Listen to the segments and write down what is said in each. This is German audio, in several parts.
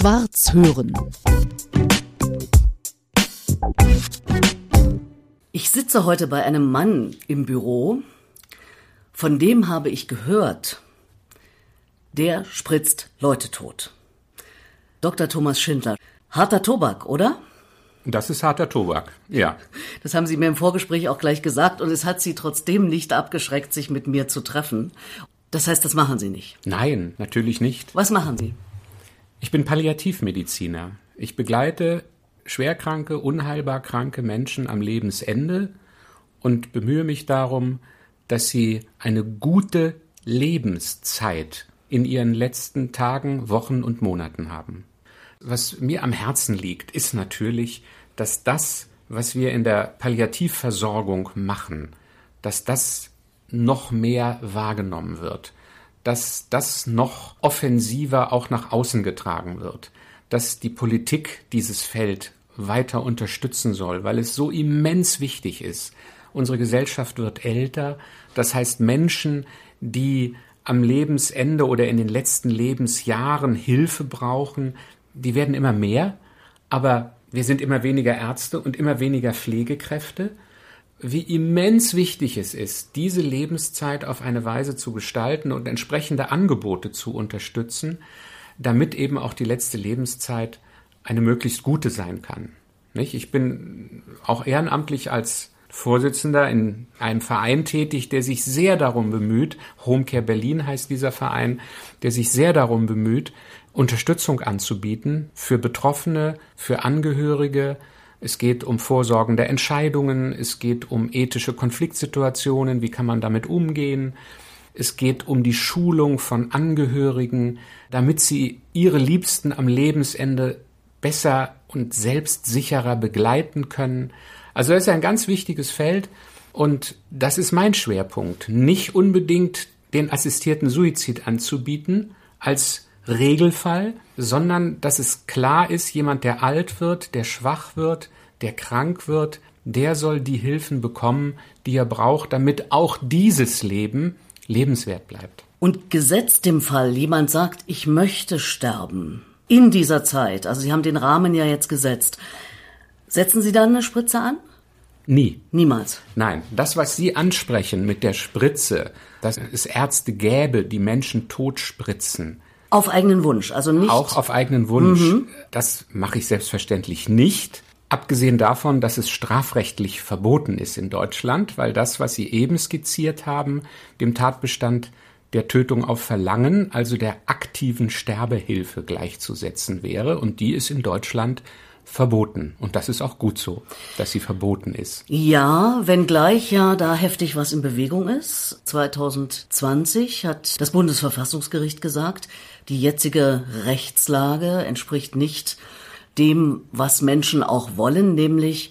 Schwarz hören. Ich sitze heute bei einem Mann im Büro, von dem habe ich gehört, der spritzt Leute tot. Dr. Thomas Schindler. Harter Tobak, oder? Das ist harter Tobak, ja. Das haben Sie mir im Vorgespräch auch gleich gesagt und es hat Sie trotzdem nicht abgeschreckt, sich mit mir zu treffen. Das heißt, das machen Sie nicht? Nein, natürlich nicht. Was machen Sie? Ich bin Palliativmediziner. Ich begleite schwerkranke, unheilbar kranke Menschen am Lebensende und bemühe mich darum, dass sie eine gute Lebenszeit in ihren letzten Tagen, Wochen und Monaten haben. Was mir am Herzen liegt, ist natürlich, dass das, was wir in der Palliativversorgung machen, dass das noch mehr wahrgenommen wird, dass das noch offensiver auch nach außen getragen wird, dass die Politik dieses Feld weiter unterstützen soll, weil es so immens wichtig ist. Unsere Gesellschaft wird älter, das heißt Menschen, die am Lebensende oder in den letzten Lebensjahren Hilfe brauchen, die werden immer mehr, aber wir sind immer weniger Ärzte und immer weniger Pflegekräfte. Wie immens wichtig es ist, diese Lebenszeit auf eine Weise zu gestalten und entsprechende Angebote zu unterstützen, damit eben auch die letzte Lebenszeit eine möglichst gute sein kann. Ich bin auch ehrenamtlich als Vorsitzender in einem Verein tätig, der sich sehr darum bemüht, Homecare Berlin heißt dieser Verein, der sich sehr darum bemüht, Unterstützung anzubieten für Betroffene, für Angehörige. Es geht um vorsorgende Entscheidungen, es geht um ethische Konfliktsituationen, wie kann man damit umgehen. Es geht um die Schulung von Angehörigen, damit sie ihre Liebsten am Lebensende besser und selbstsicherer begleiten können. Also das ist ein ganz wichtiges Feld und das ist mein Schwerpunkt. Nicht unbedingt den assistierten Suizid anzubieten als Regelfall, sondern dass es klar ist, jemand, der alt wird, der schwach wird, der krank wird, der soll die Hilfen bekommen, die er braucht, damit auch dieses Leben lebenswert bleibt. Und gesetzt dem Fall, jemand sagt, ich möchte sterben in dieser Zeit, also Sie haben den Rahmen ja jetzt gesetzt, setzen Sie dann eine Spritze an? Nie. Niemals. Nein, das, was Sie ansprechen mit der Spritze, dass es Ärzte gäbe, die Menschen totspritzen, auf eigenen Wunsch, also nicht. Auch auf eigenen Wunsch. Mhm. Das mache ich selbstverständlich nicht. Abgesehen davon, dass es strafrechtlich verboten ist in Deutschland, weil das, was Sie eben skizziert haben, dem Tatbestand der Tötung auf Verlangen, also der aktiven Sterbehilfe gleichzusetzen wäre. Und die ist in Deutschland verboten. Und das ist auch gut so, dass sie verboten ist. Ja, wenngleich ja da heftig was in Bewegung ist. 2020 hat das Bundesverfassungsgericht gesagt, die jetzige Rechtslage entspricht nicht dem, was Menschen auch wollen, nämlich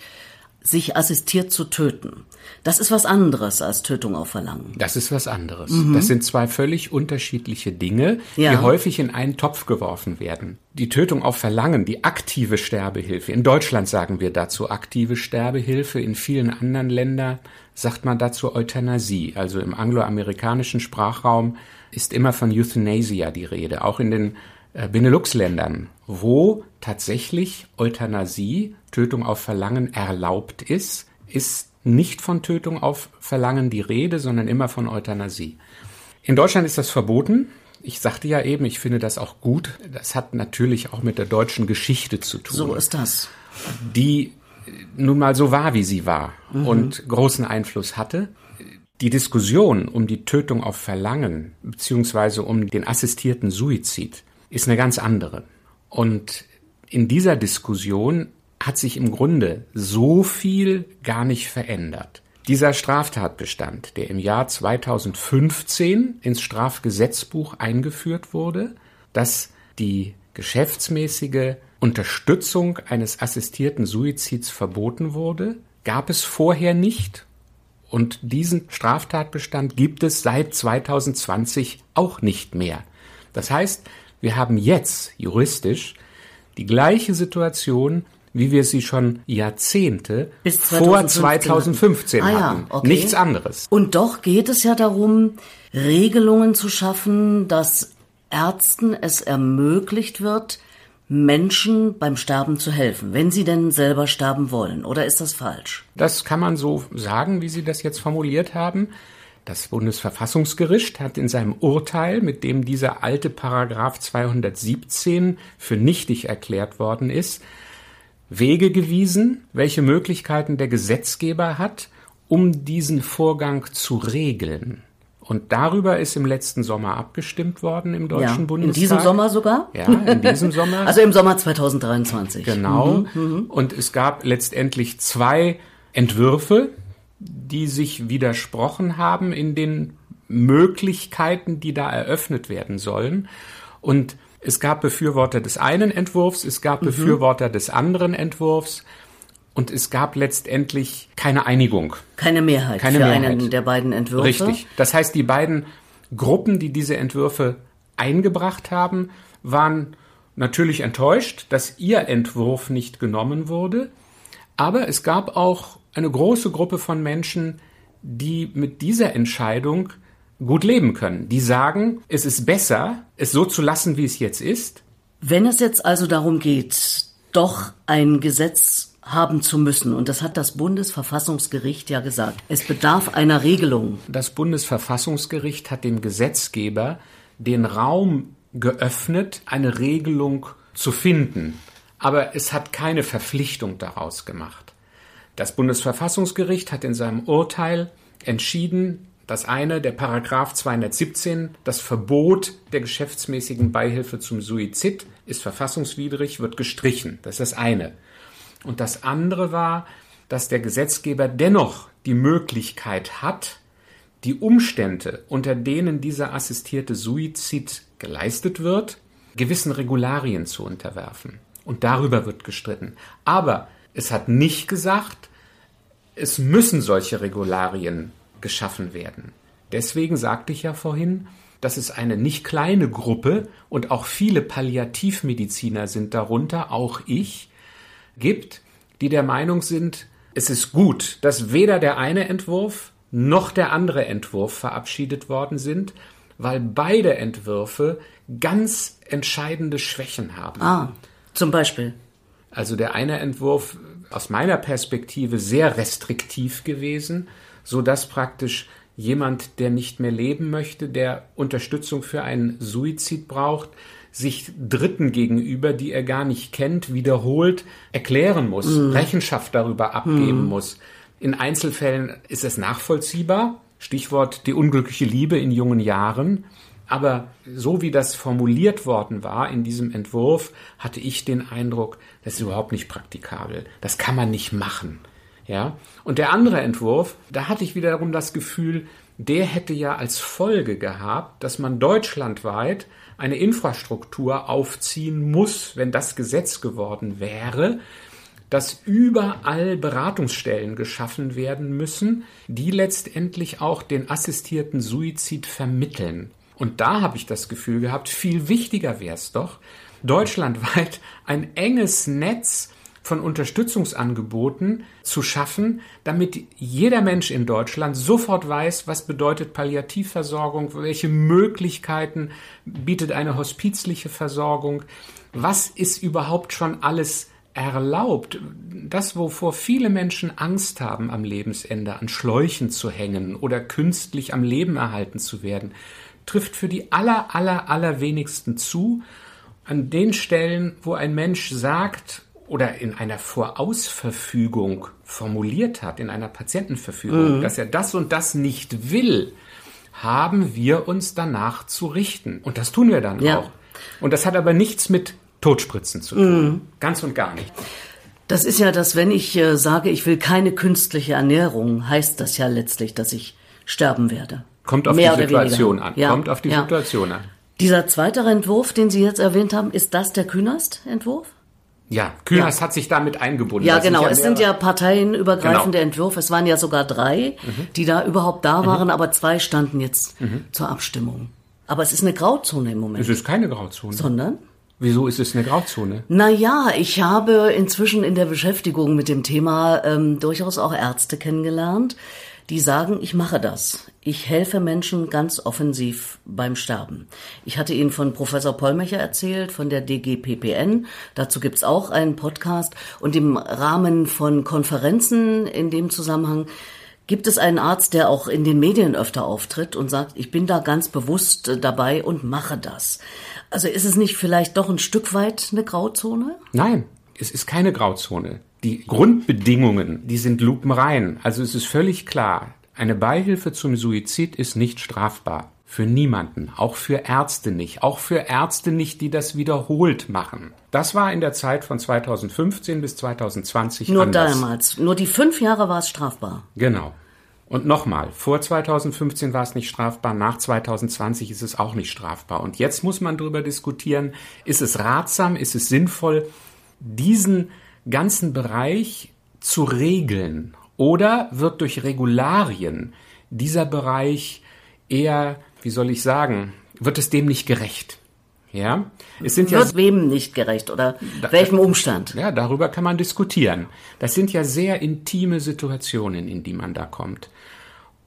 sich assistiert zu töten. Das ist was anderes als Tötung auf Verlangen. Das ist was anderes. Mhm. Das sind zwei völlig unterschiedliche Dinge, ja. die häufig in einen Topf geworfen werden. Die Tötung auf Verlangen, die aktive Sterbehilfe. In Deutschland sagen wir dazu aktive Sterbehilfe. In vielen anderen Ländern sagt man dazu Euthanasie. Also im angloamerikanischen Sprachraum ist immer von Euthanasia die Rede. Auch in den äh, Benelux-Ländern, wo tatsächlich Euthanasie, Tötung auf Verlangen erlaubt ist, ist nicht von Tötung auf Verlangen die Rede, sondern immer von Euthanasie. In Deutschland ist das verboten. Ich sagte ja eben, ich finde das auch gut. Das hat natürlich auch mit der deutschen Geschichte zu tun. So ist das. Die nun mal so war, wie sie war mhm. und großen Einfluss hatte. Die Diskussion um die Tötung auf Verlangen beziehungsweise um den assistierten Suizid ist eine ganz andere. Und in dieser Diskussion hat sich im Grunde so viel gar nicht verändert. Dieser Straftatbestand, der im Jahr 2015 ins Strafgesetzbuch eingeführt wurde, dass die geschäftsmäßige Unterstützung eines assistierten Suizids verboten wurde, gab es vorher nicht. Und diesen Straftatbestand gibt es seit 2020 auch nicht mehr. Das heißt, wir haben jetzt juristisch die gleiche Situation wie wir sie schon Jahrzehnte 2015 vor 2015 ah, hatten. Ja, okay. Nichts anderes. Und doch geht es ja darum, Regelungen zu schaffen, dass Ärzten es ermöglicht wird, Menschen beim Sterben zu helfen, wenn sie denn selber sterben wollen. Oder ist das falsch? Das kann man so sagen, wie Sie das jetzt formuliert haben. Das Bundesverfassungsgericht hat in seinem Urteil, mit dem dieser alte Paragraph 217 für nichtig erklärt worden ist, Wege gewiesen, welche Möglichkeiten der Gesetzgeber hat, um diesen Vorgang zu regeln. Und darüber ist im letzten Sommer abgestimmt worden im Deutschen ja, Bundestag. In diesem Sommer sogar? Ja, in diesem Sommer. also im Sommer 2023. Genau. Mhm, und es gab letztendlich zwei Entwürfe, die sich widersprochen haben in den Möglichkeiten, die da eröffnet werden sollen. Und es gab Befürworter des einen Entwurfs, es gab mhm. Befürworter des anderen Entwurfs. Und es gab letztendlich keine Einigung. Keine Mehrheit keine für Mehrheit. einen der beiden Entwürfe. Richtig. Das heißt, die beiden Gruppen, die diese Entwürfe eingebracht haben, waren natürlich enttäuscht, dass ihr Entwurf nicht genommen wurde. Aber es gab auch eine große Gruppe von Menschen, die mit dieser Entscheidung gut leben können. Die sagen, es ist besser, es so zu lassen, wie es jetzt ist. Wenn es jetzt also darum geht, doch ein Gesetz haben zu müssen. Und das hat das Bundesverfassungsgericht ja gesagt. Es bedarf einer Regelung. Das Bundesverfassungsgericht hat dem Gesetzgeber den Raum geöffnet, eine Regelung zu finden. Aber es hat keine Verpflichtung daraus gemacht. Das Bundesverfassungsgericht hat in seinem Urteil entschieden, dass eine der Paragraph 217, das Verbot der geschäftsmäßigen Beihilfe zum Suizid ist verfassungswidrig, wird gestrichen. Das ist das eine. Und das andere war, dass der Gesetzgeber dennoch die Möglichkeit hat, die Umstände, unter denen dieser assistierte Suizid geleistet wird, gewissen Regularien zu unterwerfen. Und darüber wird gestritten. Aber es hat nicht gesagt, es müssen solche Regularien geschaffen werden. Deswegen sagte ich ja vorhin, dass es eine nicht kleine Gruppe und auch viele Palliativmediziner sind darunter, auch ich, gibt, die der Meinung sind, es ist gut, dass weder der eine Entwurf noch der andere Entwurf verabschiedet worden sind, weil beide Entwürfe ganz entscheidende Schwächen haben. Ah, zum Beispiel. Also der eine Entwurf aus meiner Perspektive sehr restriktiv gewesen, so dass praktisch jemand, der nicht mehr leben möchte, der Unterstützung für einen Suizid braucht, sich Dritten gegenüber, die er gar nicht kennt, wiederholt erklären muss, mhm. Rechenschaft darüber abgeben mhm. muss. In Einzelfällen ist es nachvollziehbar. Stichwort die unglückliche Liebe in jungen Jahren. Aber so wie das formuliert worden war in diesem Entwurf, hatte ich den Eindruck, das ist überhaupt nicht praktikabel. Das kann man nicht machen. Ja. Und der andere Entwurf, da hatte ich wiederum das Gefühl, der hätte ja als Folge gehabt, dass man deutschlandweit eine Infrastruktur aufziehen muss, wenn das Gesetz geworden wäre, dass überall Beratungsstellen geschaffen werden müssen, die letztendlich auch den assistierten Suizid vermitteln. Und da habe ich das Gefühl gehabt, viel wichtiger wäre es doch, deutschlandweit ein enges Netz von Unterstützungsangeboten zu schaffen, damit jeder Mensch in Deutschland sofort weiß, was bedeutet Palliativversorgung, welche Möglichkeiten bietet eine hospizliche Versorgung, was ist überhaupt schon alles erlaubt. Das, wovor viele Menschen Angst haben am Lebensende, an Schläuchen zu hängen oder künstlich am Leben erhalten zu werden, trifft für die aller, aller, allerwenigsten zu. An den Stellen, wo ein Mensch sagt, oder in einer Vorausverfügung formuliert hat, in einer Patientenverfügung, mhm. dass er das und das nicht will, haben wir uns danach zu richten. Und das tun wir dann ja. auch. Und das hat aber nichts mit Totspritzen zu tun. Mhm. Ganz und gar nicht. Das ist ja das, wenn ich äh, sage, ich will keine künstliche Ernährung, heißt das ja letztlich, dass ich sterben werde. Kommt auf Mehr die Situation an. Ja. Kommt auf die ja. Situation an. Dieser zweite Entwurf, den Sie jetzt erwähnt haben, ist das der Künast-Entwurf? Ja, Künast ja. hat sich damit eingebunden. Ja, genau. Es sind ja parteienübergreifende genau. Entwürfe. Es waren ja sogar drei, mhm. die da überhaupt da waren, mhm. aber zwei standen jetzt mhm. zur Abstimmung. Aber es ist eine Grauzone im Moment. Es ist keine Grauzone. Sondern? Wieso ist es eine Grauzone? Naja, ich habe inzwischen in der Beschäftigung mit dem Thema ähm, durchaus auch Ärzte kennengelernt, die sagen, ich mache das. Ich helfe Menschen ganz offensiv beim Sterben. Ich hatte Ihnen von Professor Pollmecher erzählt, von der DGPPN. Dazu gibt's auch einen Podcast. Und im Rahmen von Konferenzen in dem Zusammenhang Gibt es einen Arzt, der auch in den Medien öfter auftritt und sagt, ich bin da ganz bewusst äh, dabei und mache das? Also ist es nicht vielleicht doch ein Stück weit eine Grauzone? Nein, es ist keine Grauzone. Die Grundbedingungen, die sind lupenrein. Also es ist völlig klar, eine Beihilfe zum Suizid ist nicht strafbar. Für niemanden, auch für Ärzte nicht, auch für Ärzte nicht, die das wiederholt machen. Das war in der Zeit von 2015 bis 2020 Nur anders. damals, nur die fünf Jahre war es strafbar. Genau. Und nochmal, vor 2015 war es nicht strafbar, nach 2020 ist es auch nicht strafbar. Und jetzt muss man darüber diskutieren, ist es ratsam, ist es sinnvoll, diesen ganzen Bereich zu regeln? Oder wird durch Regularien dieser Bereich eher wie soll ich sagen, wird es dem nicht gerecht. Ja, es sind ja wird wem nicht gerecht oder da, welchem Umstand? Ja, darüber kann man diskutieren. Das sind ja sehr intime Situationen, in die man da kommt.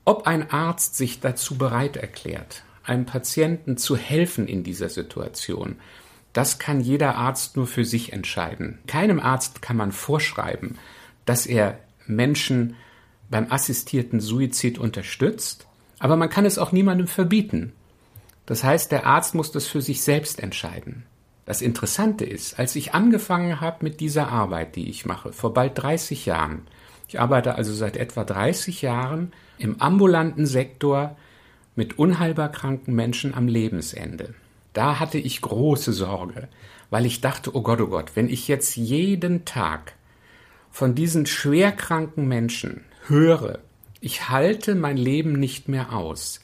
Ob ein Arzt sich dazu bereit erklärt, einem Patienten zu helfen in dieser Situation, das kann jeder Arzt nur für sich entscheiden. Keinem Arzt kann man vorschreiben, dass er Menschen beim assistierten Suizid unterstützt aber man kann es auch niemandem verbieten. Das heißt, der Arzt muss das für sich selbst entscheiden. Das Interessante ist, als ich angefangen habe mit dieser Arbeit, die ich mache, vor bald 30 Jahren, ich arbeite also seit etwa 30 Jahren im ambulanten Sektor mit unheilbar kranken Menschen am Lebensende. Da hatte ich große Sorge, weil ich dachte, oh Gott, oh Gott, wenn ich jetzt jeden Tag von diesen schwerkranken Menschen höre, ich halte mein Leben nicht mehr aus.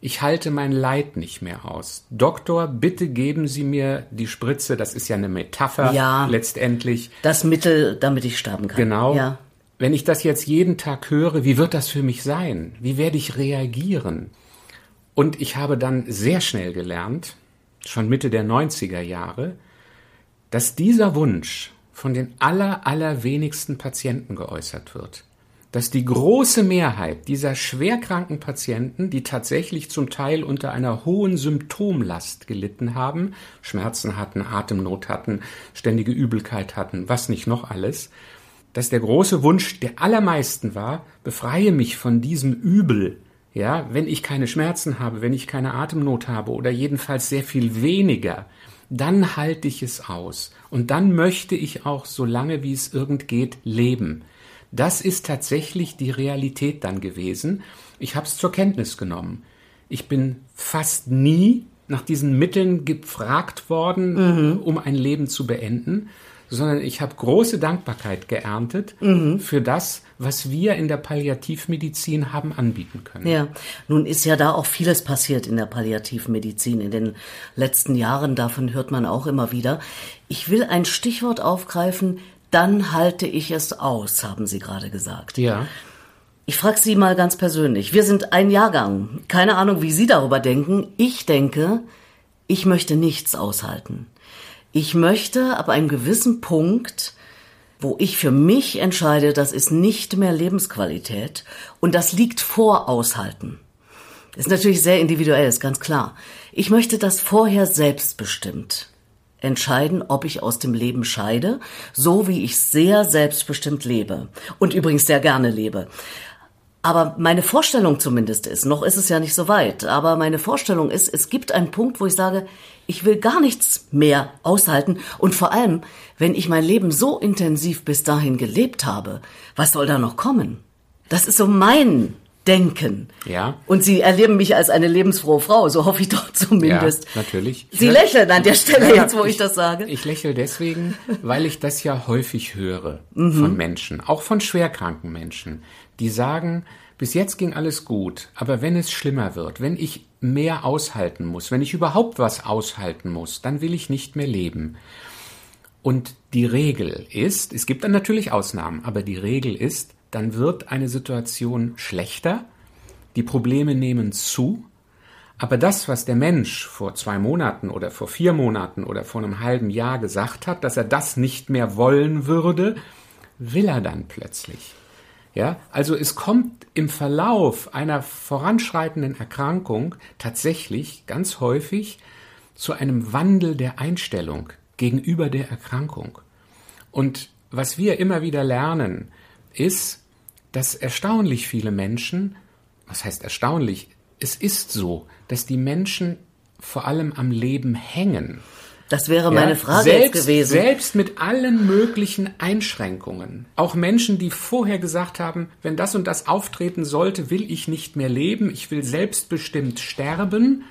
Ich halte mein Leid nicht mehr aus. Doktor, bitte geben Sie mir die Spritze. Das ist ja eine Metapher ja, letztendlich. Das Mittel, damit ich sterben kann. Genau. Ja. Wenn ich das jetzt jeden Tag höre, wie wird das für mich sein? Wie werde ich reagieren? Und ich habe dann sehr schnell gelernt, schon Mitte der 90er Jahre, dass dieser Wunsch von den aller, allerwenigsten Patienten geäußert wird. Dass die große Mehrheit dieser schwerkranken Patienten, die tatsächlich zum Teil unter einer hohen Symptomlast gelitten haben, Schmerzen hatten, Atemnot hatten, ständige Übelkeit hatten, was nicht noch alles, dass der große Wunsch der allermeisten war, befreie mich von diesem Übel, ja, wenn ich keine Schmerzen habe, wenn ich keine Atemnot habe oder jedenfalls sehr viel weniger, dann halte ich es aus. Und dann möchte ich auch, so lange wie es irgend geht, leben. Das ist tatsächlich die Realität dann gewesen. Ich habe es zur Kenntnis genommen. Ich bin fast nie nach diesen Mitteln gefragt worden, mhm. um ein Leben zu beenden, sondern ich habe große Dankbarkeit geerntet mhm. für das, was wir in der Palliativmedizin haben anbieten können. Ja, nun ist ja da auch vieles passiert in der Palliativmedizin in den letzten Jahren, davon hört man auch immer wieder. Ich will ein Stichwort aufgreifen, dann halte ich es aus, haben Sie gerade gesagt. Ja. Ich frage Sie mal ganz persönlich. Wir sind ein Jahrgang. Keine Ahnung, wie Sie darüber denken. Ich denke, ich möchte nichts aushalten. Ich möchte ab einem gewissen Punkt, wo ich für mich entscheide, das ist nicht mehr Lebensqualität und das liegt vor Aushalten. Das ist natürlich sehr individuell, ist ganz klar. Ich möchte das vorher selbstbestimmt entscheiden, ob ich aus dem Leben scheide, so wie ich sehr selbstbestimmt lebe und übrigens sehr gerne lebe. Aber meine Vorstellung zumindest ist, noch ist es ja nicht so weit, aber meine Vorstellung ist, es gibt einen Punkt, wo ich sage, ich will gar nichts mehr aushalten und vor allem, wenn ich mein Leben so intensiv bis dahin gelebt habe, was soll da noch kommen? Das ist so mein denken. Ja. Und Sie erleben mich als eine lebensfrohe Frau, so hoffe ich doch zumindest. Ja, natürlich. Sie lächeln an der Stelle ja, jetzt, wo ich, ich, das sage. Ich lächle deswegen, weil ich das ja häufig höre mhm. von Menschen, auch von schwerkranken Menschen, die sagen, bis jetzt ging alles gut, aber wenn es schlimmer wird, wenn ich mehr aushalten muss, wenn ich überhaupt was aushalten muss, dann will ich nicht mehr leben. Und die Regel ist, es gibt dann natürlich Ausnahmen, aber die Regel ist, dann wird eine Situation schlechter, die Probleme nehmen zu, aber das, was der Mensch vor zwei Monaten oder vor vier Monaten oder vor einem halben Jahr gesagt hat, dass er das nicht mehr wollen würde, will er dann plötzlich. Ja, also es kommt im Verlauf einer voranschreitenden Erkrankung tatsächlich ganz häufig zu einem Wandel der Einstellung gegenüber der Erkrankung. Und was wir immer wieder lernen, ist, dass erstaunlich viele Menschen, was heißt erstaunlich, es ist so, dass die Menschen vor allem am Leben hängen. Das wäre meine ja, Frage selbst, gewesen. Selbst mit allen möglichen Einschränkungen. Auch Menschen, die vorher gesagt haben, wenn das und das auftreten sollte, will ich nicht mehr leben, ich will selbstbestimmt sterben.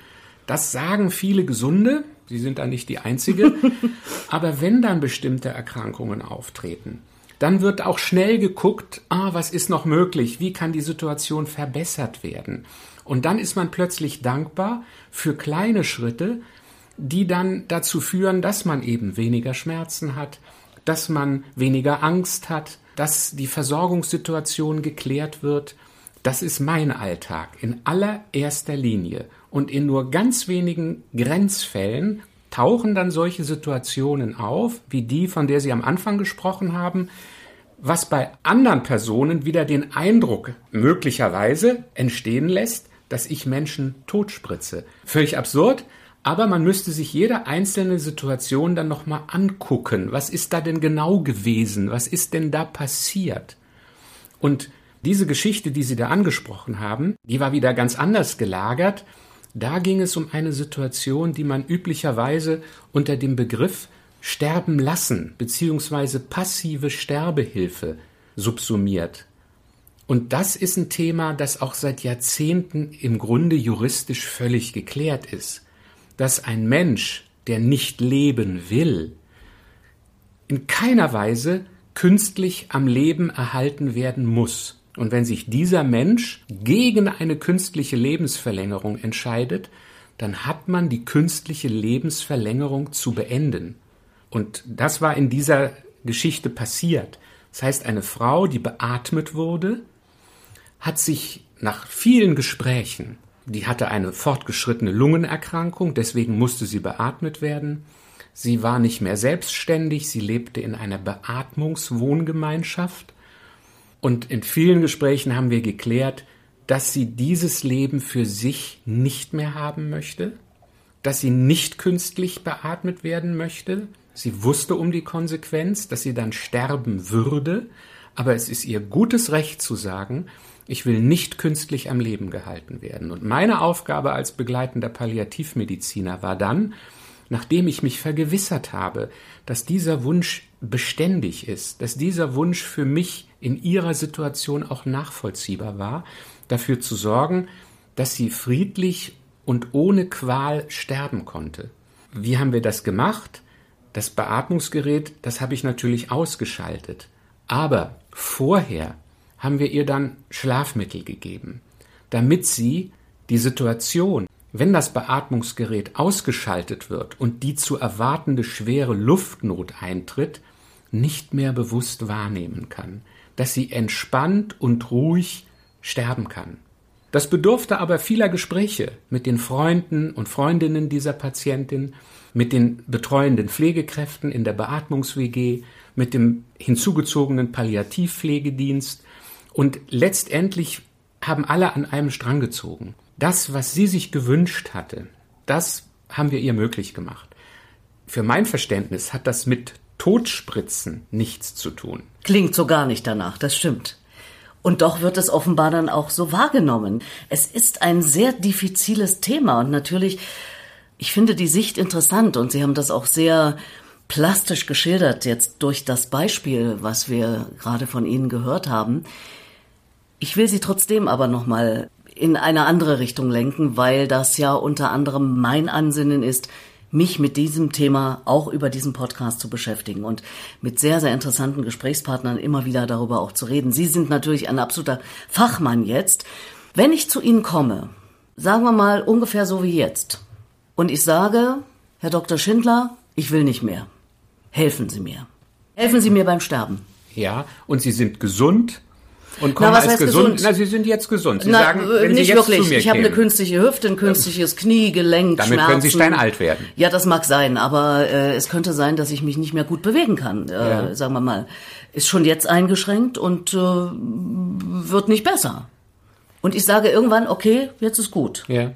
Das sagen viele Gesunde. Sie sind da nicht die Einzige. Aber wenn dann bestimmte Erkrankungen auftreten, dann wird auch schnell geguckt, ah, was ist noch möglich? Wie kann die Situation verbessert werden? Und dann ist man plötzlich dankbar für kleine Schritte, die dann dazu führen, dass man eben weniger Schmerzen hat, dass man weniger Angst hat, dass die Versorgungssituation geklärt wird. Das ist mein Alltag in allererster Linie. Und in nur ganz wenigen Grenzfällen tauchen dann solche Situationen auf, wie die, von der Sie am Anfang gesprochen haben, was bei anderen Personen wieder den Eindruck möglicherweise entstehen lässt, dass ich Menschen totspritze. Völlig absurd, aber man müsste sich jede einzelne Situation dann nochmal angucken. Was ist da denn genau gewesen? Was ist denn da passiert? Und diese Geschichte, die Sie da angesprochen haben, die war wieder ganz anders gelagert. Da ging es um eine Situation, die man üblicherweise unter dem Begriff Sterben lassen bzw. passive Sterbehilfe subsumiert. Und das ist ein Thema, das auch seit Jahrzehnten im Grunde juristisch völlig geklärt ist dass ein Mensch, der nicht leben will, in keiner Weise künstlich am Leben erhalten werden muss. Und wenn sich dieser Mensch gegen eine künstliche Lebensverlängerung entscheidet, dann hat man die künstliche Lebensverlängerung zu beenden. Und das war in dieser Geschichte passiert. Das heißt, eine Frau, die beatmet wurde, hat sich nach vielen Gesprächen die hatte eine fortgeschrittene Lungenerkrankung, deswegen musste sie beatmet werden. Sie war nicht mehr selbstständig, sie lebte in einer Beatmungswohngemeinschaft. Und in vielen Gesprächen haben wir geklärt, dass sie dieses Leben für sich nicht mehr haben möchte, dass sie nicht künstlich beatmet werden möchte. Sie wusste um die Konsequenz, dass sie dann sterben würde, aber es ist ihr gutes Recht zu sagen, ich will nicht künstlich am Leben gehalten werden. Und meine Aufgabe als begleitender Palliativmediziner war dann, nachdem ich mich vergewissert habe, dass dieser Wunsch beständig ist, dass dieser Wunsch für mich in ihrer Situation auch nachvollziehbar war, dafür zu sorgen, dass sie friedlich und ohne Qual sterben konnte. Wie haben wir das gemacht? Das Beatmungsgerät, das habe ich natürlich ausgeschaltet. Aber vorher haben wir ihr dann Schlafmittel gegeben, damit sie die Situation, wenn das Beatmungsgerät ausgeschaltet wird und die zu erwartende schwere Luftnot eintritt, nicht mehr bewusst wahrnehmen kann, dass sie entspannt und ruhig sterben kann. Das bedurfte aber vieler Gespräche mit den Freunden und Freundinnen dieser Patientin, mit den betreuenden Pflegekräften in der Beatmungs-WG, mit dem hinzugezogenen Palliativpflegedienst, und letztendlich haben alle an einem Strang gezogen. Das, was sie sich gewünscht hatte, das haben wir ihr möglich gemacht. Für mein Verständnis hat das mit Totspritzen nichts zu tun. Klingt so gar nicht danach, das stimmt. Und doch wird es offenbar dann auch so wahrgenommen. Es ist ein sehr diffiziles Thema und natürlich, ich finde die Sicht interessant und Sie haben das auch sehr plastisch geschildert jetzt durch das Beispiel, was wir gerade von Ihnen gehört haben. Ich will Sie trotzdem aber nochmal in eine andere Richtung lenken, weil das ja unter anderem mein Ansinnen ist, mich mit diesem Thema auch über diesen Podcast zu beschäftigen und mit sehr, sehr interessanten Gesprächspartnern immer wieder darüber auch zu reden. Sie sind natürlich ein absoluter Fachmann jetzt. Wenn ich zu Ihnen komme, sagen wir mal ungefähr so wie jetzt, und ich sage, Herr Dr. Schindler, ich will nicht mehr. Helfen Sie mir. Helfen Sie mir beim Sterben. Ja, und Sie sind gesund, und kommen Na, als gesund. gesund. Na, Sie sind jetzt gesund. Sie Na, sagen, wenn nicht Sie jetzt wirklich. Zu mir ich habe eine künstliche Hüfte, ein künstliches Knie, Gelenk, Damit Schmerzen. können Sie steinalt werden. Ja, das mag sein, aber äh, es könnte sein, dass ich mich nicht mehr gut bewegen kann. Äh, ja. Sagen wir mal, ist schon jetzt eingeschränkt und äh, wird nicht besser. Und ich sage irgendwann, okay, jetzt ist gut. Ja.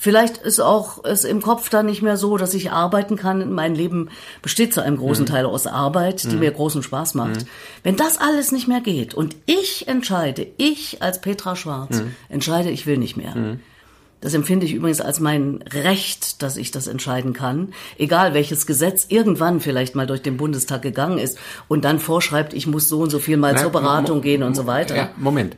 Vielleicht ist auch es im Kopf dann nicht mehr so, dass ich arbeiten kann. Mein Leben besteht zu einem großen Teil aus Arbeit, die mir großen Spaß macht. Wenn das alles nicht mehr geht und ich entscheide, ich als Petra Schwarz entscheide, ich will nicht mehr. Das empfinde ich übrigens als mein Recht, dass ich das entscheiden kann. Egal welches Gesetz irgendwann vielleicht mal durch den Bundestag gegangen ist und dann vorschreibt, ich muss so und so viel mal Na, zur Beratung gehen und so weiter. Ja, Moment.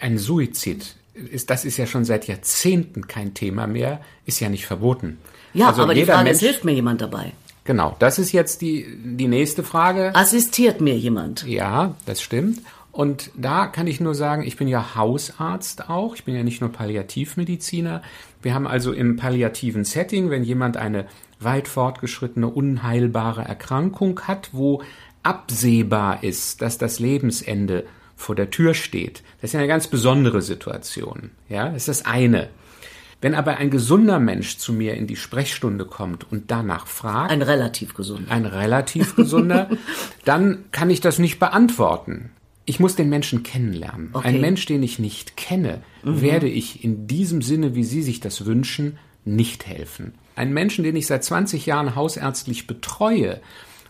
Ein Suizid, ist, das ist ja schon seit Jahrzehnten kein Thema mehr, ist ja nicht verboten. Ja, Also aber die jeder Frage Mensch, ist, hilft mir jemand dabei? Genau, das ist jetzt die, die nächste Frage. Assistiert mir jemand? Ja, das stimmt. Und da kann ich nur sagen, ich bin ja Hausarzt auch. Ich bin ja nicht nur Palliativmediziner. Wir haben also im palliativen Setting, wenn jemand eine weit fortgeschrittene, unheilbare Erkrankung hat, wo absehbar ist, dass das Lebensende vor der Tür steht. Das ist ja eine ganz besondere Situation. Ja, das ist das eine. Wenn aber ein gesunder Mensch zu mir in die Sprechstunde kommt und danach fragt, Ein relativ gesunder. ein relativ gesunder, dann kann ich das nicht beantworten. Ich muss den Menschen kennenlernen. Okay. Ein Mensch, den ich nicht kenne, werde ich in diesem Sinne, wie Sie sich das wünschen, nicht helfen. Ein Menschen, den ich seit 20 Jahren hausärztlich betreue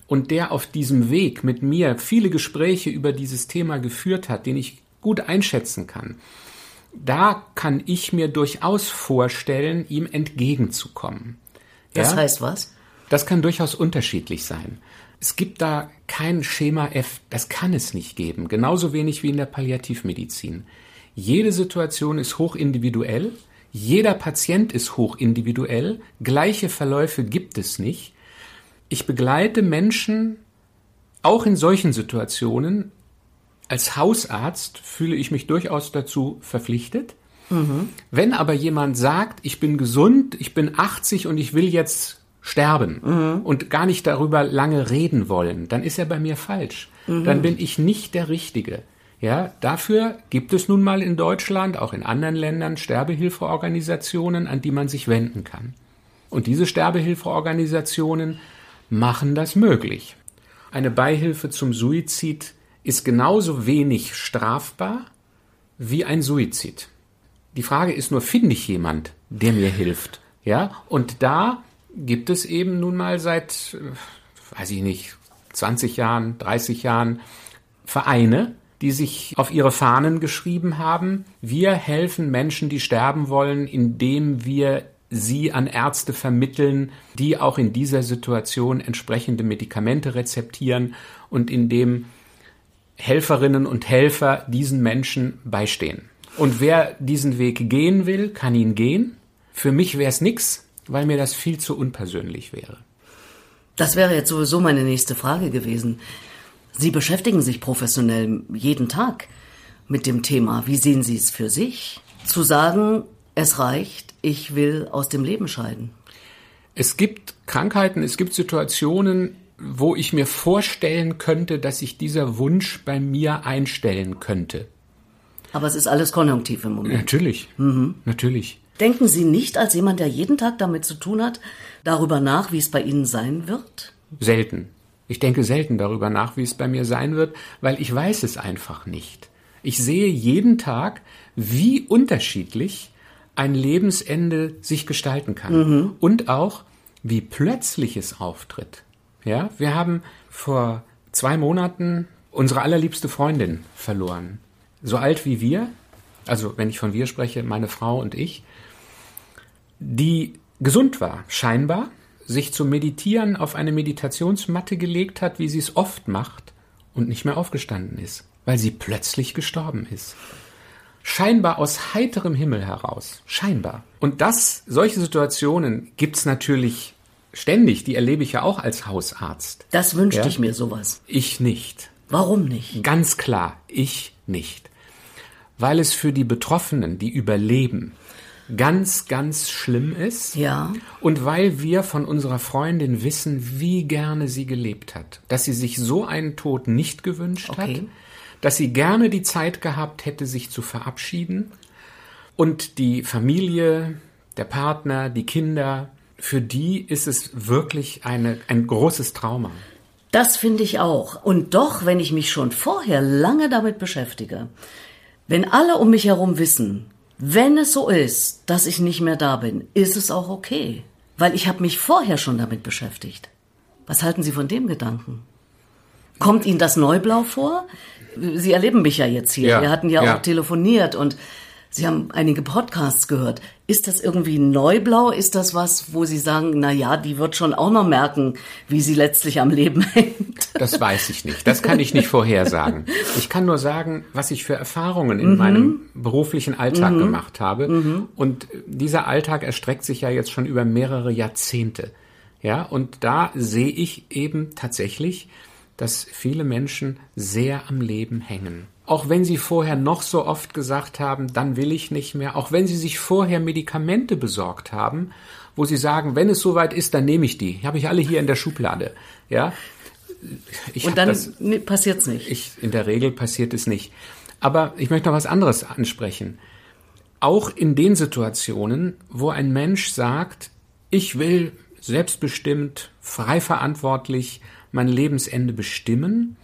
und der auf diesem Weg mit mir viele Gespräche über dieses Thema geführt hat, den ich gut einschätzen kann, da kann ich mir durchaus vorstellen, ihm entgegenzukommen. Das Ja? heißt was? Das kann durchaus unterschiedlich sein. Es gibt da kein Schema F, das kann es nicht geben. Genauso wenig wie in der Palliativmedizin. Jede Situation ist hochindividuell, jeder Patient ist hochindividuell, gleiche Verläufe gibt es nicht. Ich begleite Menschen auch in solchen Situationen. Als Hausarzt fühle ich mich durchaus dazu verpflichtet. Wenn aber jemand sagt, ich bin gesund, ich bin 80 und ich will jetzt sterben und gar nicht darüber lange reden wollen, dann ist er bei mir falsch. Dann bin ich nicht der Richtige. Ja, dafür gibt es nun mal in Deutschland, auch in anderen Ländern, Sterbehilfeorganisationen, an die man sich wenden kann. Und diese Sterbehilfeorganisationen machen das möglich. Eine Beihilfe zum Suizid ist genauso wenig strafbar wie ein Suizid. Die Frage ist nur, finde ich jemand, der mir hilft? Ja, und da gibt es eben nun mal seit, äh, weiß ich nicht, 20 Jahren, 30 Jahren Vereine, die sich auf ihre Fahnen geschrieben haben, wir helfen Menschen, die sterben wollen, indem wir sie an Ärzte vermitteln, die auch in dieser Situation entsprechende Medikamente rezeptieren und indem Helferinnen und Helfer diesen Menschen beistehen. Und wer diesen Weg gehen will, kann ihn gehen. Für mich wäre es nix, weil mir das viel zu unpersönlich wäre. Das wäre jetzt sowieso meine nächste Frage gewesen. Sie beschäftigen sich professionell jeden Tag mit dem Thema. Wie sehen Sie es für sich? Zu sagen, es reicht, ich will aus dem Leben scheiden. Es gibt Krankheiten, es gibt Situationen, wo ich mir vorstellen könnte, dass sich dieser Wunsch bei mir einstellen könnte. Aber es ist alles konjunktiv im Moment. Natürlich, natürlich. Denken Sie nicht als jemand, der jeden Tag damit zu tun hat, darüber nach, wie es bei Ihnen sein wird? Selten. Ich denke selten darüber nach, wie es bei mir sein wird, weil ich weiß es einfach nicht. Ich sehe jeden Tag, wie unterschiedlich ein Lebensende sich gestalten kann und auch, wie plötzlich es auftritt. Ja, wir haben vor zwei Monaten unsere allerliebste Freundin verloren. So alt wie wir, also wenn ich von wir spreche, meine Frau und ich, die gesund war, scheinbar, sich zum Meditieren auf eine Meditationsmatte gelegt hat, wie sie es oft macht, und nicht mehr aufgestanden ist, weil sie plötzlich gestorben ist. Scheinbar aus heiterem Himmel heraus. Scheinbar. Und das, solche Situationen gibt's natürlich ständig, die erlebe ich ja auch als Hausarzt. Das wünschte Ja. ich mir sowas. Ich nicht. Warum nicht? Ganz klar, ich nicht. Weil es für die Betroffenen, die überleben, ganz, ganz schlimm ist. Ja. Und weil wir von unserer Freundin wissen, wie gerne sie gelebt hat. Dass sie sich so einen Tod nicht gewünscht hat. Dass sie gerne die Zeit gehabt hätte, sich zu verabschieden. Und die Familie, der Partner, die Kinder, für die ist es wirklich eine, ein großes Trauma. Das finde ich auch. Und doch, wenn ich mich schon vorher lange damit beschäftige, wenn alle um mich herum wissen, Wenn es so ist, dass ich nicht mehr da bin, ist es auch okay. Weil ich habe mich vorher schon damit beschäftigt. Was halten Sie von dem Gedanken? Kommt Ihnen das Neublau vor? Sie erleben mich ja jetzt hier. Ja, Wir hatten ja, ja. auch telefoniert und Sie haben einige Podcasts gehört. Ist das irgendwie Neublau? Ist das was, wo Sie sagen, na ja, die wird schon auch noch merken, wie sie letztlich am Leben hängt? Das weiß ich nicht. Das kann ich nicht vorhersagen. Ich kann nur sagen, was ich für Erfahrungen in meinem beruflichen Alltag gemacht habe. Und dieser Alltag erstreckt sich ja jetzt schon über mehrere Jahrzehnte. Ja, und da sehe ich eben tatsächlich, dass viele Menschen sehr am Leben hängen. Auch wenn sie vorher noch so oft gesagt haben, dann will ich nicht mehr, auch wenn sie sich vorher Medikamente besorgt haben, wo sie sagen, wenn es soweit ist, dann nehme ich die. Habe ich alle hier in der Schublade. Ja, ich Und dann das, nee, passiert's nicht. ich, in der Regel passiert es nicht. Aber ich möchte noch was anderes ansprechen. Auch in den Situationen, wo ein Mensch sagt, ich will selbstbestimmt, frei verantwortlich mein Lebensende bestimmen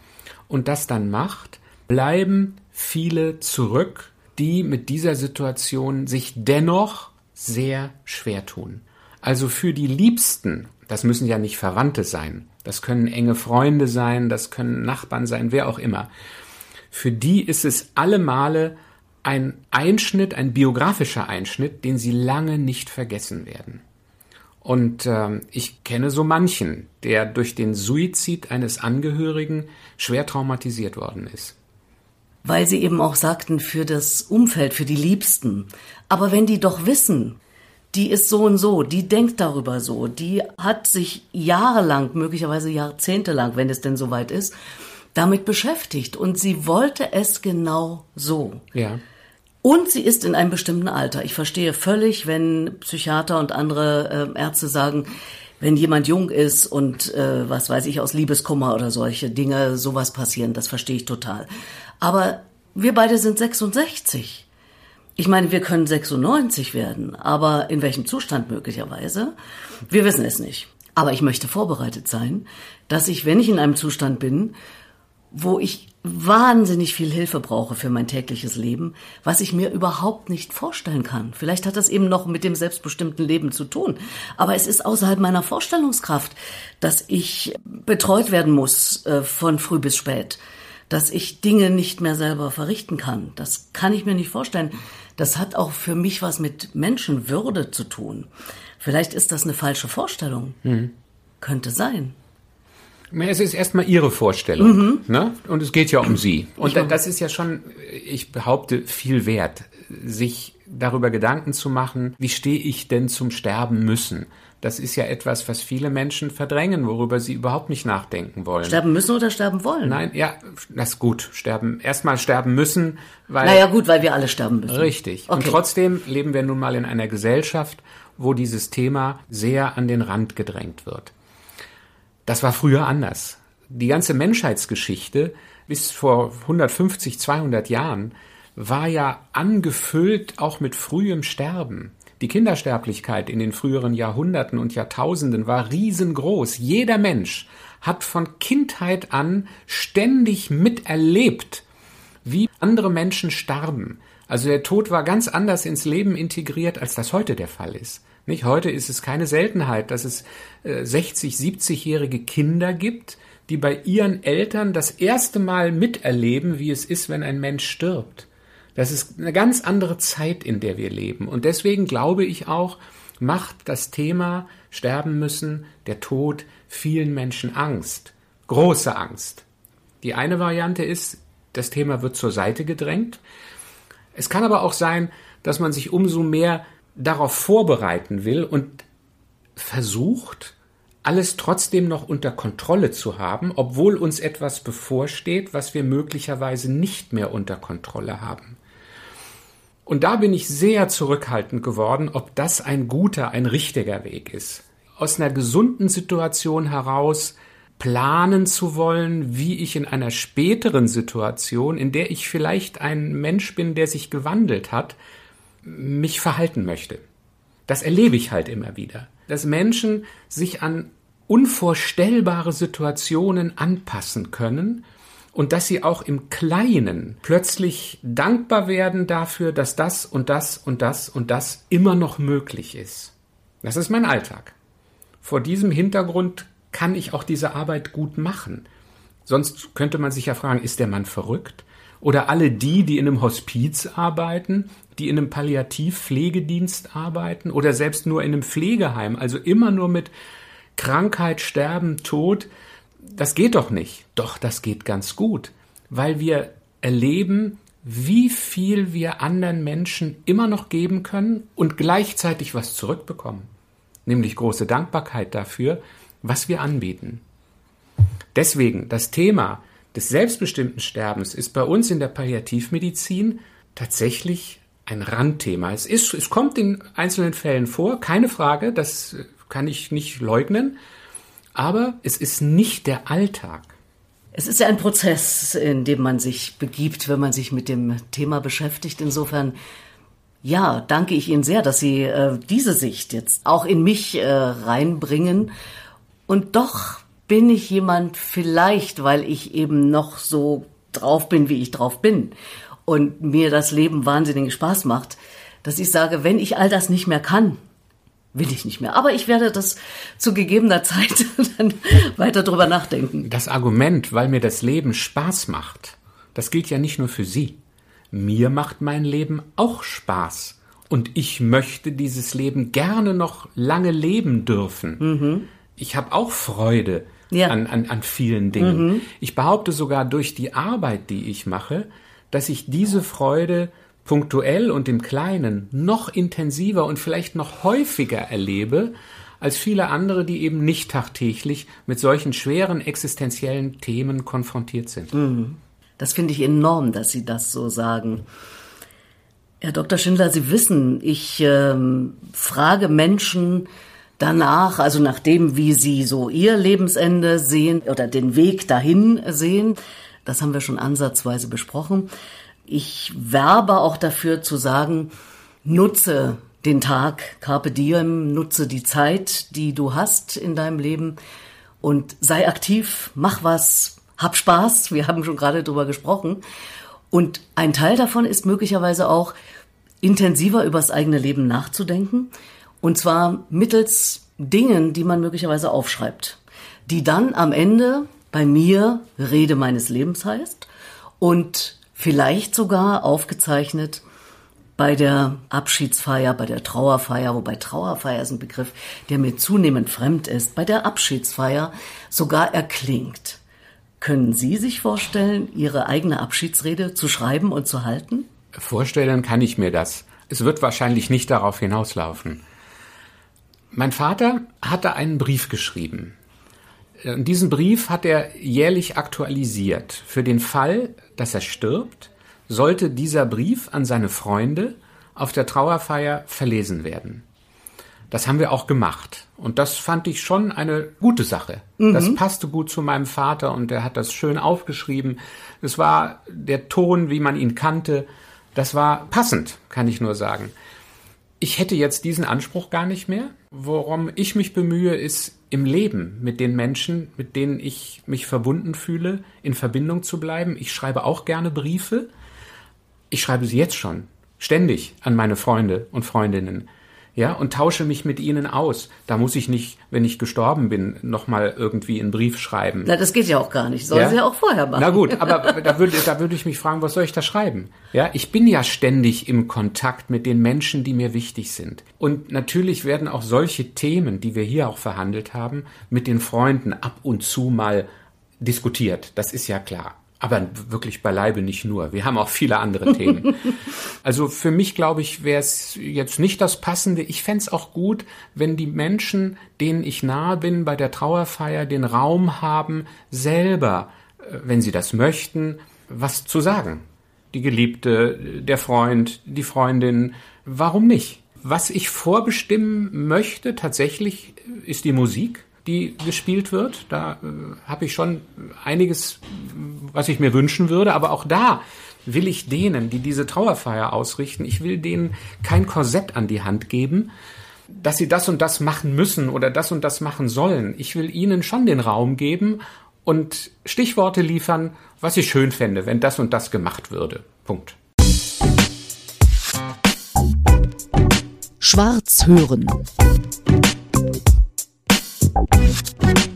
und das dann macht, bleiben viele zurück, die mit dieser Situation sich dennoch sehr schwer tun. Also für die Liebsten, das müssen ja nicht Verwandte sein, das können enge Freunde sein, das können Nachbarn sein, wer auch immer. Für die ist es alle Male ein Einschnitt, ein biografischer Einschnitt, den sie lange nicht vergessen werden. Und ähm, ich kenne so manchen, der durch den Suizid eines Angehörigen schwer traumatisiert worden ist. Weil Sie eben auch sagten, für das Umfeld, für die Liebsten. Aber wenn die doch wissen, die ist so und so, die denkt darüber so, die hat sich jahrelang, möglicherweise jahrzehntelang, wenn es denn soweit ist, damit beschäftigt und sie wollte es genau so. Ja. Und sie ist in einem bestimmten Alter. Ich verstehe völlig, wenn Psychiater und andere äh, Ärzte sagen, wenn jemand jung ist und äh, was weiß ich aus Liebeskummer oder solche Dinge sowas passieren, das verstehe ich total. Aber wir beide sind 66. Ich meine, wir können 96 werden, aber in welchem Zustand möglicherweise? Wir wissen es nicht. Aber ich möchte vorbereitet sein, dass ich, wenn ich in einem Zustand bin, wo ich wahnsinnig viel Hilfe brauche für mein tägliches Leben, was ich mir überhaupt nicht vorstellen kann. Vielleicht hat das eben noch mit dem selbstbestimmten Leben zu tun. Aber es ist außerhalb meiner Vorstellungskraft, dass ich betreut werden muss äh, von früh bis spät, dass ich Dinge nicht mehr selber verrichten kann. Das kann ich mir nicht vorstellen. Das hat auch für mich was mit Menschenwürde zu tun. Vielleicht ist das eine falsche Vorstellung. Könnte sein. Es ist erstmal Ihre Vorstellung. Ne? Und es geht ja um Sie. Und das ist ja schon, ich behaupte, viel wert, sich darüber Gedanken zu machen, wie stehe ich denn zum Sterben müssen? Das ist ja etwas, was viele Menschen verdrängen, worüber sie überhaupt nicht nachdenken wollen. Sterben müssen oder sterben wollen? Nein, ja, das ist gut. Sterben, erstmal sterben müssen, weil. Naja, gut, weil wir alle sterben müssen. Richtig. Und Okay. trotzdem leben wir nun mal in einer Gesellschaft, wo dieses Thema sehr an den Rand gedrängt wird. Das war früher anders. Die ganze Menschheitsgeschichte bis vor 150, 200 Jahren war ja angefüllt auch mit frühem Sterben. Die Kindersterblichkeit in den früheren Jahrhunderten und Jahrtausenden war riesengroß. Jeder Mensch hat von Kindheit an ständig miterlebt, wie andere Menschen starben. Also der Tod war ganz anders ins Leben integriert, als das heute der Fall ist. Nicht heute ist es keine Seltenheit, dass es äh, 60, 70-jährige Kinder gibt, die bei ihren Eltern das erste Mal miterleben, wie es ist, wenn ein Mensch stirbt. Das ist eine ganz andere Zeit, in der wir leben. Und deswegen glaube ich auch, macht das Thema Sterben müssen, der Tod, vielen Menschen Angst. Große Angst. Die eine Variante ist, das Thema wird zur Seite gedrängt. Es kann aber auch sein, dass man sich umso mehr darauf vorbereiten will und versucht, alles trotzdem noch unter Kontrolle zu haben, obwohl uns etwas bevorsteht, was wir möglicherweise nicht mehr unter Kontrolle haben. Und da bin ich sehr zurückhaltend geworden, ob das ein guter, ein richtiger Weg ist. Aus einer gesunden Situation heraus planen zu wollen, wie ich in einer späteren Situation, in der ich vielleicht ein Mensch bin, der sich gewandelt hat, mich verhalten möchte. Das erlebe ich halt immer wieder. Dass Menschen sich an unvorstellbare Situationen anpassen können und dass sie auch im Kleinen plötzlich dankbar werden dafür, dass das und das und das und das immer noch möglich ist. Das ist mein Alltag. Vor diesem Hintergrund kann ich auch diese Arbeit gut machen. Sonst könnte man sich ja fragen, ist der Mann verrückt? Oder alle die, die in einem Hospiz arbeiten, die in einem Palliativpflegedienst arbeiten oder selbst nur in einem Pflegeheim, also immer nur mit Krankheit, Sterben, Tod, das geht doch nicht. Doch, das geht ganz gut, weil wir erleben, wie viel wir anderen Menschen immer noch geben können und gleichzeitig was zurückbekommen, nämlich große Dankbarkeit dafür, was wir anbieten. Deswegen das Thema des selbstbestimmten Sterbens ist bei uns in der Palliativmedizin tatsächlich ein Randthema. Es ist, es kommt in einzelnen Fällen vor, keine Frage, das kann ich nicht leugnen, aber es ist nicht der Alltag. Es ist ja ein Prozess, in dem man sich begibt, wenn man sich mit dem Thema beschäftigt. Insofern, ja, danke ich Ihnen sehr, dass Sie äh, diese Sicht jetzt auch in mich äh, reinbringen. Und doch bin ich jemand vielleicht, weil ich eben noch so drauf bin, wie ich drauf bin und mir das Leben wahnsinnigen Spaß macht, dass ich sage, wenn ich all das nicht mehr kann, will ich nicht mehr. Aber ich werde das zu gegebener Zeit dann weiter drüber nachdenken. Das Argument, weil mir das Leben Spaß macht, das gilt ja nicht nur für Sie. Mir macht mein Leben auch Spaß. Und ich möchte dieses Leben gerne noch lange leben dürfen. Mhm. Ich habe auch Freude ja. an, an, an vielen Dingen. Mhm. Ich behaupte sogar durch die Arbeit, die ich mache, dass ich diese Freude punktuell und im Kleinen noch intensiver und vielleicht noch häufiger erlebe als viele andere, die eben nicht tagtäglich mit solchen schweren existenziellen Themen konfrontiert sind. Mhm. Das finde ich enorm, dass Sie das so sagen. Herr Dr. Schindler, Sie wissen, ich ähm, frage Menschen danach, also nach dem, wie sie so ihr Lebensende sehen oder den Weg dahin sehen. Das haben wir schon ansatzweise besprochen. Ich werbe auch dafür zu sagen, nutze den Tag, carpe diem, nutze die Zeit, die du hast in deinem Leben und sei aktiv, mach was, hab Spaß. Wir haben schon gerade drüber gesprochen. Und ein Teil davon ist möglicherweise auch, intensiver übers eigene Leben nachzudenken. Und zwar mittels Dingen, die man möglicherweise aufschreibt, die dann am Ende bei mir Rede meines Lebens heißt und vielleicht sogar aufgezeichnet bei der Abschiedsfeier, bei der Trauerfeier, wobei Trauerfeier ist ein Begriff, der mir zunehmend fremd ist, bei der Abschiedsfeier sogar erklingt. Können Sie sich vorstellen, Ihre eigene Abschiedsrede zu schreiben und zu halten? Vorstellen kann ich mir das. Es wird wahrscheinlich nicht darauf hinauslaufen. Mein Vater hatte einen Brief geschrieben. Diesen Brief hat er jährlich aktualisiert. Für den Fall, dass er stirbt, sollte dieser Brief an seine Freunde auf der Trauerfeier verlesen werden. Das haben wir auch gemacht. Und das fand ich schon eine gute Sache. Mhm. Das passte gut zu meinem Vater und er hat das schön aufgeschrieben. Es war der Ton, wie man ihn kannte. Das war passend, kann ich nur sagen. Ich hätte jetzt diesen Anspruch gar nicht mehr. Worum ich mich bemühe, ist im Leben mit den Menschen, mit denen ich mich verbunden fühle, in Verbindung zu bleiben. Ich schreibe auch gerne Briefe. Ich schreibe sie jetzt schon, ständig an meine Freunde und Freundinnen ja, und tausche mich mit ihnen aus. Da muss ich nicht, wenn ich gestorben bin, nochmal irgendwie einen Brief schreiben. Na, das geht ja auch gar nicht. Sollen ja? Sie ja auch vorher machen. Na gut, aber da würde, da würde ich mich fragen, was soll ich da schreiben? Ja, ich bin ja ständig im Kontakt mit den Menschen, die mir wichtig sind. Und natürlich werden auch solche Themen, die wir hier auch verhandelt haben, mit den Freunden ab und zu mal diskutiert. Das ist ja klar. Aber wirklich beileibe nicht nur. Wir haben auch viele andere Themen. Also für mich, glaube ich, wäre es jetzt nicht das Passende. Ich fände es auch gut, wenn die Menschen, denen ich nahe bin, bei der Trauerfeier den Raum haben, selber, äh, wenn sie das möchten, was zu sagen. Die Geliebte, der Freund, die Freundin, warum nicht? Was ich vorbestimmen möchte tatsächlich ist die Musik die gespielt wird. Da äh, habe ich schon einiges, was ich mir wünschen würde, aber auch da will ich denen, die diese Trauerfeier ausrichten, ich will denen kein Korsett an die Hand geben, dass sie das und das machen müssen oder das und das machen sollen. Ich will ihnen schon den Raum geben und Stichworte liefern, was ich schön fände, wenn das und das gemacht würde. Punkt. Schwarz hören. Thank you.